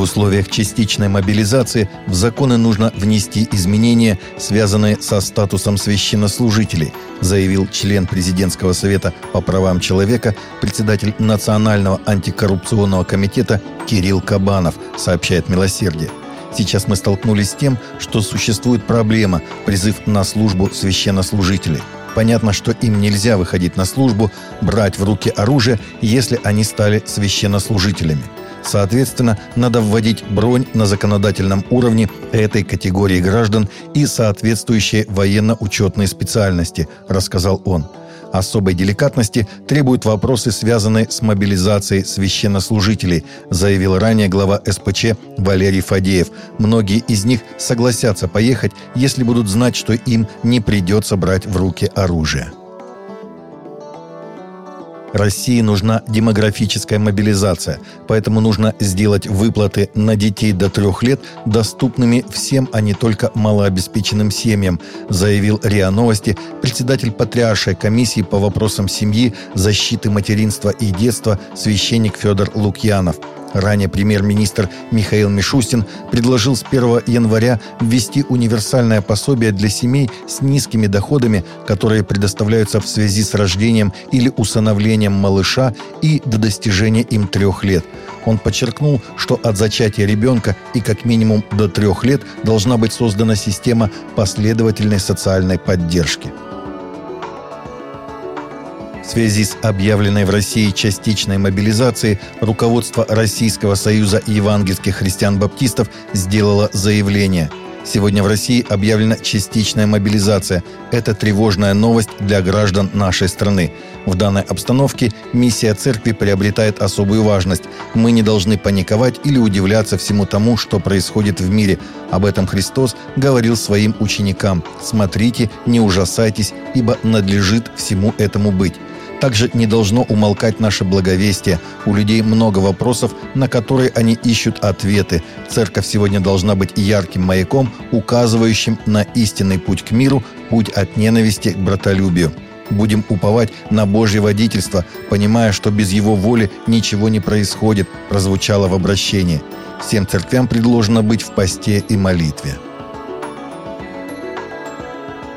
В условиях частичной мобилизации в законы нужно внести изменения, связанные со статусом священнослужителей, заявил член президентского совета по правам человека, председатель Национального антикоррупционного комитета Кирилл Кабанов, сообщает «Милосердие». Сейчас мы столкнулись с тем, что существует проблема – призыв на службу священнослужителей. Понятно, что им нельзя выходить на службу, брать в руки оружие, если они стали священнослужителями. Соответственно, надо вводить бронь на законодательном уровне этой категории граждан и соответствующие военно-учетные специальности, рассказал он. Особой деликатности требуют вопросы, связанные с мобилизацией священнослужителей, заявил ранее глава СПЧ Валерий Фадеев. Многие из них согласятся поехать, если будут знать, что им не придется брать в руки оружие. России нужна демографическая мобилизация, поэтому нужно сделать выплаты на детей до трех лет доступными всем, а не только малообеспеченным семьям, заявил РИА Новости председатель Патриаршей комиссии по вопросам семьи, защиты материнства и детства священник Федор Лукьянов – Ранее премьер-министр Михаил Мишустин предложил с 1 января ввести универсальное пособие для семей с низкими доходами, которые предоставляются в связи с рождением или усыновлением малыша и до достижения им трех лет. Он подчеркнул, что от зачатия ребенка и как минимум до трех лет должна быть создана система последовательной социальной поддержки. В связи с объявленной в России частичной мобилизацией руководство Российского союза евангельских христиан-баптистов сделало заявление. Сегодня в России объявлена частичная мобилизация. Это тревожная новость для граждан нашей страны. В данной обстановке миссия церкви приобретает особую важность. Мы не должны паниковать или удивляться всему тому, что происходит в мире. Об этом Христос говорил своим ученикам. «Смотрите, не ужасайтесь, ибо надлежит всему этому быть». Также не должно умолкать наше благовестие. У людей много вопросов, на которые они ищут ответы. Церковь сегодня должна быть ярким маяком, указывающим на истинный путь к миру, путь от ненависти к братолюбию. Будем уповать на Божье водительство, понимая, что без Его воли ничего не происходит, прозвучало в обращении. Всем церквям предложено быть в посте и молитве.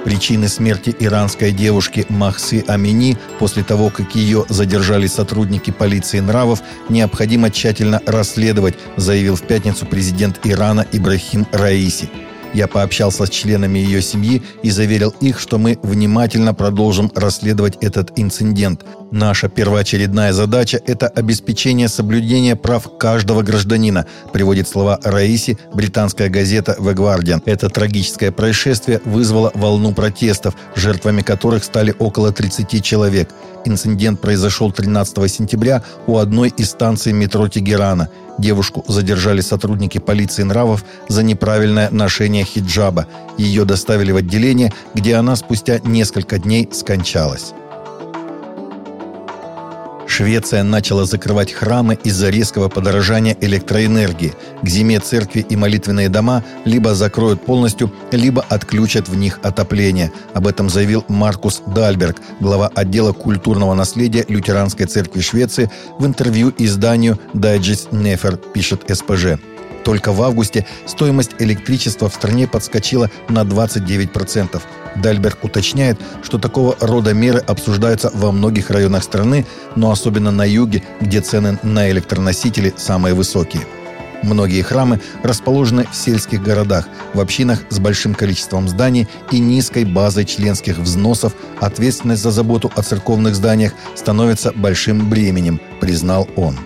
Причины смерти иранской девушки Махсы Амини после того, как ее задержали сотрудники полиции нравов, необходимо тщательно расследовать, заявил в пятницу президент Ирана Ибрахим Раиси. Я пообщался с членами ее семьи и заверил их, что мы внимательно продолжим расследовать этот инцидент. Наша первоочередная задача – это обеспечение соблюдения прав каждого гражданина, приводит слова Раиси британская газета «The Guardian». Это трагическое происшествие вызвало волну протестов, жертвами которых стали около 30 человек. Инцидент произошел 13 сентября у одной из станций метро Тегерана – Девушку задержали сотрудники полиции нравов за неправильное ношение хиджаба. Ее доставили в отделение, где она спустя несколько дней скончалась. Швеция начала закрывать храмы из-за резкого подорожания электроэнергии. К зиме церкви и молитвенные дома либо закроют полностью, либо отключат в них отопление. Об этом заявил Маркус Дальберг, глава отдела культурного наследия Лютеранской церкви Швеции в интервью изданию Digest Nefer, пишет СПЖ. Только в августе стоимость электричества в стране подскочила на 29%. Дальберг уточняет, что такого рода меры обсуждаются во многих районах страны, но особенно на юге, где цены на электроносители самые высокие. Многие храмы расположены в сельских городах, в общинах с большим количеством зданий и низкой базой членских взносов. Ответственность за заботу о церковных зданиях становится большим бременем, признал он.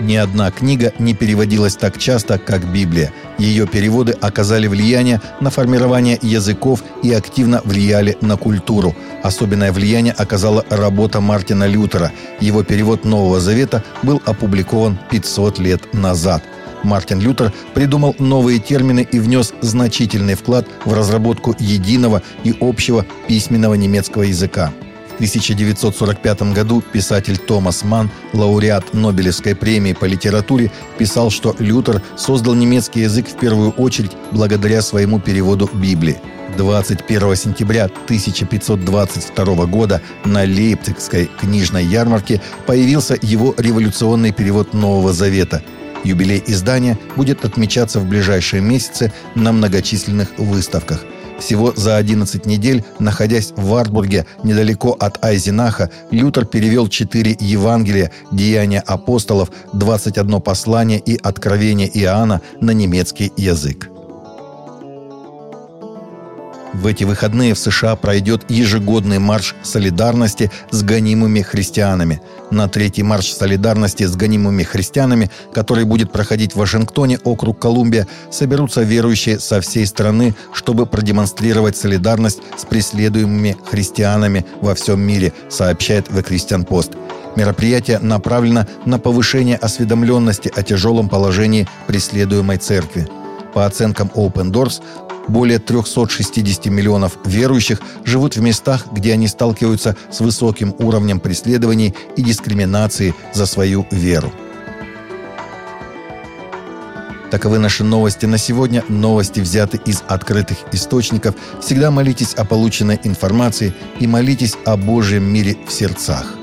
Ни одна книга не переводилась так часто, как Библия. Ее переводы оказали влияние на формирование языков и активно влияли на культуру. Особенное влияние оказала работа Мартина Лютера. Его перевод Нового Завета был опубликован 500 лет назад. Мартин Лютер придумал новые термины и внес значительный вклад в разработку единого и общего письменного немецкого языка. 1945 году писатель Томас Ман, лауреат Нобелевской премии по литературе, писал, что Лютер создал немецкий язык в первую очередь благодаря своему переводу Библии. 21 сентября 1522 года на Лейпцигской книжной ярмарке появился его революционный перевод Нового Завета. Юбилей издания будет отмечаться в ближайшие месяцы на многочисленных выставках – всего за 11 недель, находясь в Вартбурге, недалеко от Айзенаха, Лютер перевел 4 Евангелия, Деяния апостолов, 21 послание и Откровение Иоанна на немецкий язык. В эти выходные в США пройдет ежегодный марш солидарности с гонимыми христианами. На третий марш солидарности с гонимыми христианами, который будет проходить в Вашингтоне, округ Колумбия, соберутся верующие со всей страны, чтобы продемонстрировать солидарность с преследуемыми христианами во всем мире, сообщает The Christian Post. Мероприятие направлено на повышение осведомленности о тяжелом положении преследуемой церкви. По оценкам Open Doors, более 360 миллионов верующих живут в местах, где они сталкиваются с высоким уровнем преследований и дискриминации за свою веру. Таковы наши новости на сегодня. Новости взяты из открытых источников. Всегда молитесь о полученной информации и молитесь о Божьем мире в сердцах.